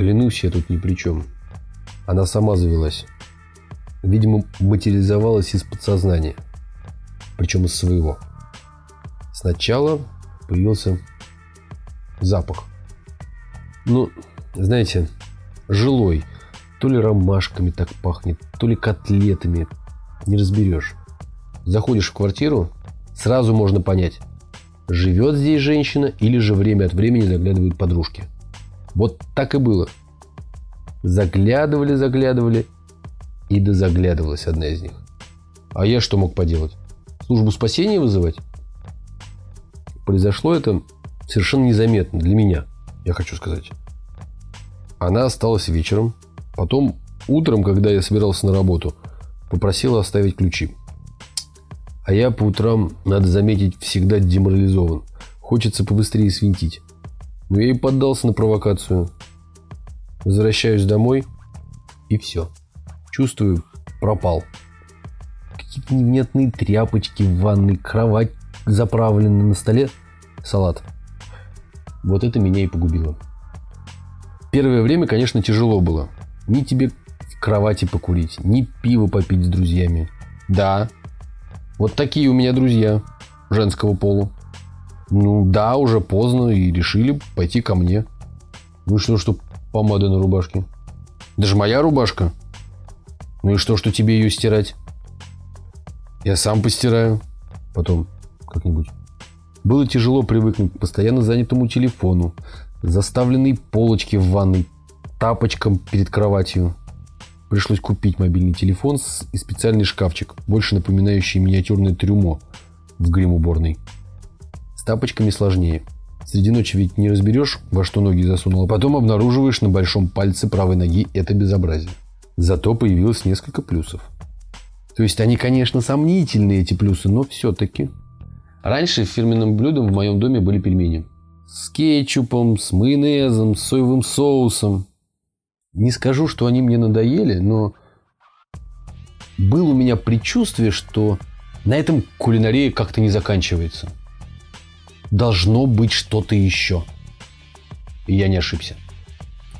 Клянусь, я тут ни при чем. Она сама завелась. Видимо, материализовалась из подсознания. Причем из своего. Сначала появился запах. Ну, знаете, жилой. То ли ромашками так пахнет, то ли котлетами. Не разберешь. Заходишь в квартиру, сразу можно понять, живет здесь женщина или же время от времени заглядывают подружки. Вот так и было. Заглядывали, заглядывали, и дозаглядывалась одна из них. А я что мог поделать? Службу спасения вызывать? Произошло это совершенно незаметно для меня, я хочу сказать. Она осталась вечером, потом утром, когда я собирался на работу, попросила оставить ключи. А я по утрам, надо заметить, всегда деморализован. Хочется побыстрее свинтить. Но я и поддался на провокацию. Возвращаюсь домой, и все. Чувствую, пропал. Какие-то невнятные тряпочки в ванной, кровать заправлена на столе, салат. Вот это меня и погубило. Первое время, конечно, тяжело было. Ни тебе в кровати покурить, ни пиво попить с друзьями. Да, вот такие у меня друзья женского пола. Ну да, уже поздно и решили пойти ко мне. Ну что, что помада на рубашке? Даже моя рубашка. Ну и что, что тебе ее стирать? Я сам постираю. Потом как-нибудь. Было тяжело привыкнуть к постоянно занятому телефону, заставленной полочке в ванной, тапочкам перед кроватью. Пришлось купить мобильный телефон и специальный шкафчик, больше напоминающий миниатюрное трюмо в грим-уборной. С тапочками сложнее. Среди ночи ведь не разберешь, во что ноги засунул, а потом обнаруживаешь на большом пальце правой ноги это безобразие. Зато появилось несколько плюсов. То есть они, конечно, сомнительные, эти плюсы, но все-таки. Раньше фирменным блюдом в моем доме были пельмени. С кетчупом, с майонезом, с соевым соусом. Не скажу, что они мне надоели, но было у меня предчувствие, что на этом кулинария как-то не заканчивается. Должно быть что-то еще. И я не ошибся.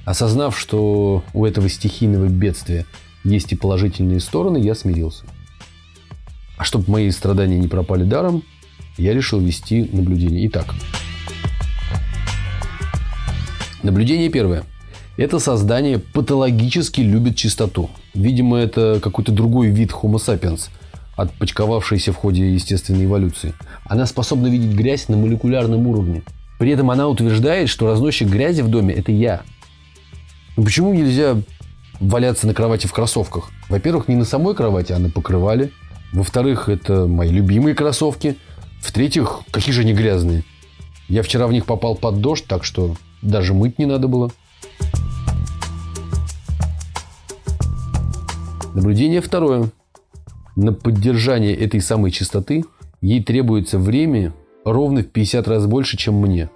Осознав, что у этого стихийного бедствия есть и положительные стороны, я смирился. А чтобы мои страдания не пропали даром, я решил вести наблюдение. Итак, наблюдение первое – это создание патологически любит чистоту. Видимо, это какой-то другой вид Homo sapiens, отпочковавшийся в ходе естественной эволюции. Она способна видеть грязь на молекулярном уровне. При этом она утверждает, что разносчик грязи в доме – это я. Но почему нельзя валяться на кровати в кроссовках? Во-первых, не на самой кровати, а на покрывале. Во-вторых, это мои любимые кроссовки. В-третьих, какие же они грязные. Я вчера в них попал под дождь, так что даже мыть не надо было. Наблюдение второе. На поддержание этой самой частоты ей требуется время ровно в 50 раз больше, чем мне.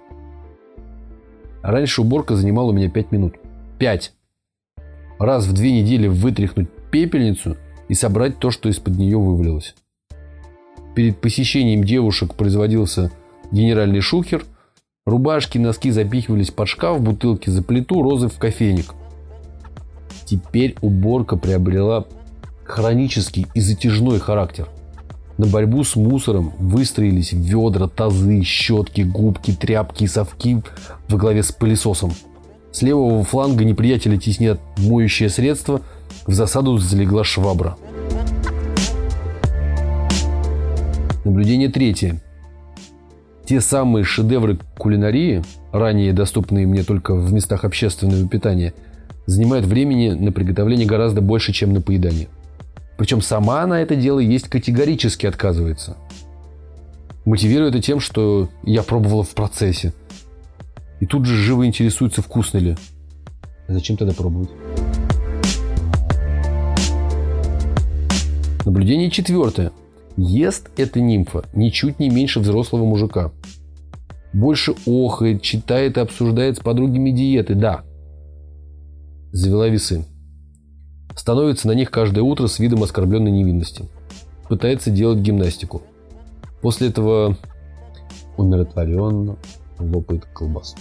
Раньше уборка занимала у меня 5 минут. 5. Раз в две недели вытряхнуть пепельницу и собрать то, что из-под нее вывалилось. Перед посещением девушек производился генеральный шухер. Рубашки, носки запихивались под шкаф, бутылки за плиту, розы в кофейник – Теперь уборка приобрела хронический и затяжной характер. На борьбу с мусором выстроились ведра, тазы, щетки, губки, тряпки и совки во главе с пылесосом. С левого фланга неприятеля теснят моющее средство, в засаду залегла швабра. Наблюдение третье. Те самые шедевры кулинарии, ранее доступные мне только в местах общественного питания – занимает времени на приготовление гораздо больше, чем на поедание. Причем сама она это дело есть категорически отказывается. Мотивирую это тем, что я пробовала в процессе. И тут же живо интересуется, вкусно ли. А зачем тогда пробовать? Наблюдение четвертое. Ест эта нимфа ничуть не меньше взрослого мужика. Больше охает, читает и обсуждает с подругами диеты, да завела весы. Становится на них каждое утро с видом оскорбленной невинности. Пытается делать гимнастику. После этого умиротворенно лопает колбасу.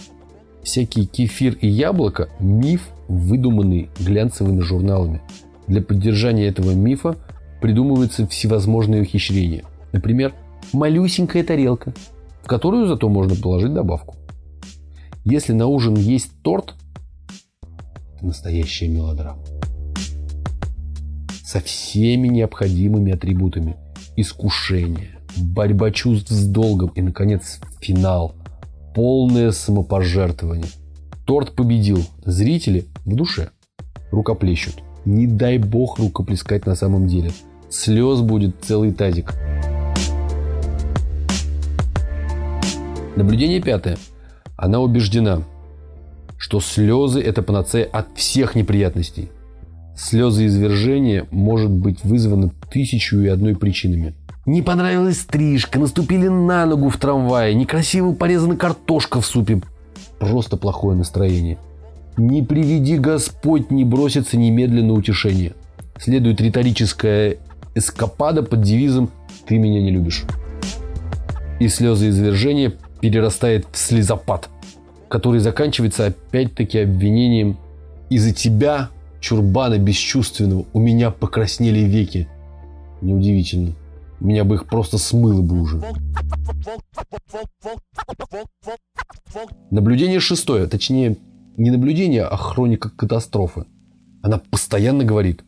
Всякий кефир и яблоко – миф, выдуманный глянцевыми журналами. Для поддержания этого мифа придумываются всевозможные ухищрения. Например, малюсенькая тарелка, в которую зато можно положить добавку. Если на ужин есть торт, настоящая мелодрама. Со всеми необходимыми атрибутами. Искушение, борьба чувств с долгом и, наконец, финал. Полное самопожертвование. Торт победил. Зрители в душе рукоплещут. Не дай бог рукоплескать на самом деле. Слез будет целый тазик. Наблюдение пятое. Она убеждена, что слезы – это панацея от всех неприятностей. Слезы извержения может быть вызваны тысячу и одной причинами. Не понравилась стрижка, наступили на ногу в трамвае, некрасиво порезана картошка в супе. Просто плохое настроение. Не приведи Господь, не бросится немедленно утешение. Следует риторическая эскапада под девизом «Ты меня не любишь». И слезы извержения перерастает в слезопад, который заканчивается опять-таки обвинением «Из-за тебя, чурбана бесчувственного, у меня покраснели веки». Неудивительно. Меня бы их просто смыло бы уже. Наблюдение шестое, точнее, не наблюдение, а хроника катастрофы. Она постоянно говорит.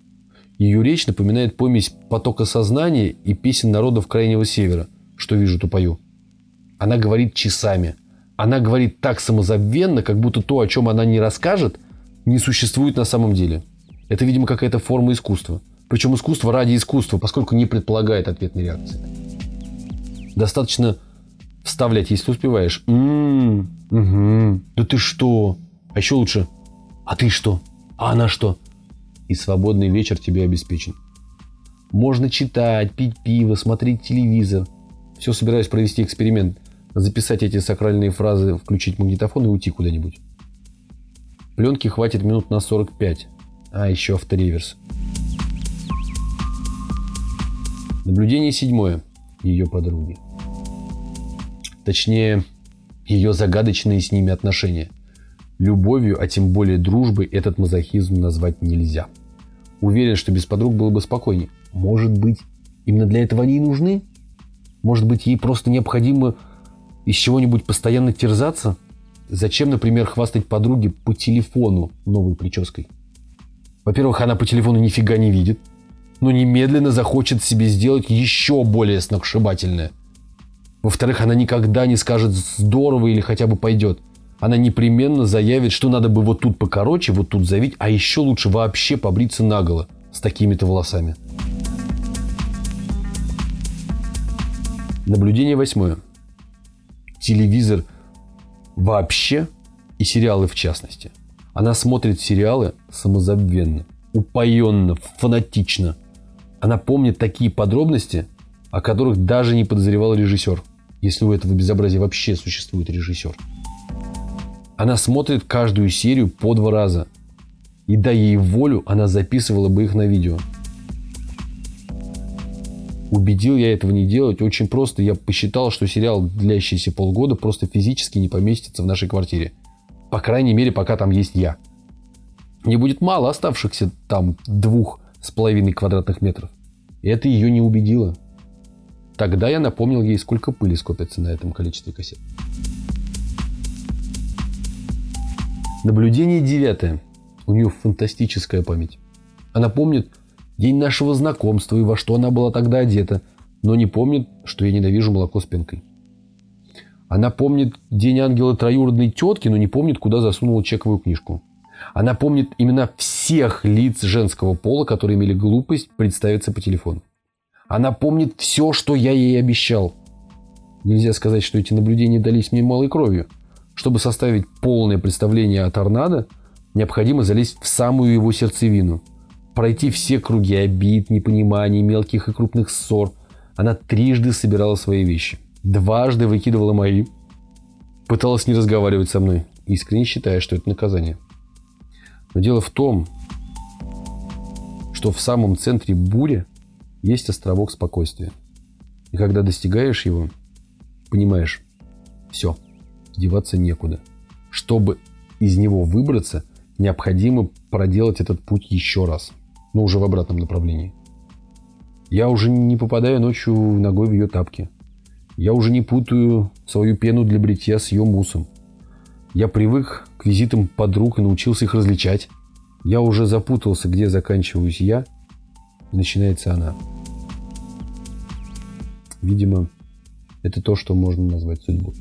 Ее речь напоминает помесь потока сознания и песен народов Крайнего Севера. Что вижу, то пою. Она говорит часами. Она говорит так самозабвенно, как будто то, о чем она не расскажет, не существует на самом деле. Это, видимо, какая-то форма искусства. Причем искусство ради искусства, поскольку не предполагает ответной реакции. Достаточно вставлять, если успеваешь. М-м, угу. Да ты что? А еще лучше. А ты что? А она что? И свободный вечер тебе обеспечен. Можно читать, пить пиво, смотреть телевизор. Все собираюсь провести эксперимент записать эти сакральные фразы, включить магнитофон и уйти куда-нибудь. Пленки хватит минут на 45. А, еще автореверс. Наблюдение седьмое. Ее подруги. Точнее, ее загадочные с ними отношения. Любовью, а тем более дружбой, этот мазохизм назвать нельзя. Уверен, что без подруг было бы спокойнее. Может быть, именно для этого они и нужны? Может быть, ей просто необходимо из чего-нибудь постоянно терзаться? Зачем, например, хвастать подруге по телефону новой прической? Во-первых, она по телефону нифига не видит, но немедленно захочет себе сделать еще более сногсшибательное. Во-вторых, она никогда не скажет «здорово» или хотя бы «пойдет». Она непременно заявит, что надо бы вот тут покороче, вот тут завить, а еще лучше вообще побриться наголо с такими-то волосами. Наблюдение восьмое телевизор вообще и сериалы в частности. Она смотрит сериалы самозабвенно, упоенно, фанатично. Она помнит такие подробности, о которых даже не подозревал режиссер, если у этого безобразия вообще существует режиссер. Она смотрит каждую серию по два раза. И дай ей волю, она записывала бы их на видео. Убедил я этого не делать очень просто. Я посчитал, что сериал, длящийся полгода, просто физически не поместится в нашей квартире. По крайней мере, пока там есть я. Мне будет мало оставшихся там двух с половиной квадратных метров. Это ее не убедило. Тогда я напомнил ей, сколько пыли скопится на этом количестве кассет. Наблюдение девятое. У нее фантастическая память. Она помнит день нашего знакомства и во что она была тогда одета, но не помнит, что я ненавижу молоко с пенкой. Она помнит день ангела троюродной тетки, но не помнит, куда засунула чековую книжку. Она помнит имена всех лиц женского пола, которые имели глупость представиться по телефону. Она помнит все, что я ей обещал. Нельзя сказать, что эти наблюдения дались мне малой кровью. Чтобы составить полное представление о торнадо, необходимо залезть в самую его сердцевину – пройти все круги обид, непониманий, мелких и крупных ссор. Она трижды собирала свои вещи. Дважды выкидывала мои. Пыталась не разговаривать со мной, искренне считая, что это наказание. Но дело в том, что в самом центре бури есть островок спокойствия. И когда достигаешь его, понимаешь, все, деваться некуда. Чтобы из него выбраться, необходимо проделать этот путь еще раз, но уже в обратном направлении. Я уже не попадаю ночью ногой в ее тапки. Я уже не путаю свою пену для бритья с ее мусом. Я привык к визитам подруг и научился их различать. Я уже запутался, где заканчиваюсь я и начинается она. Видимо, это то, что можно назвать судьбой.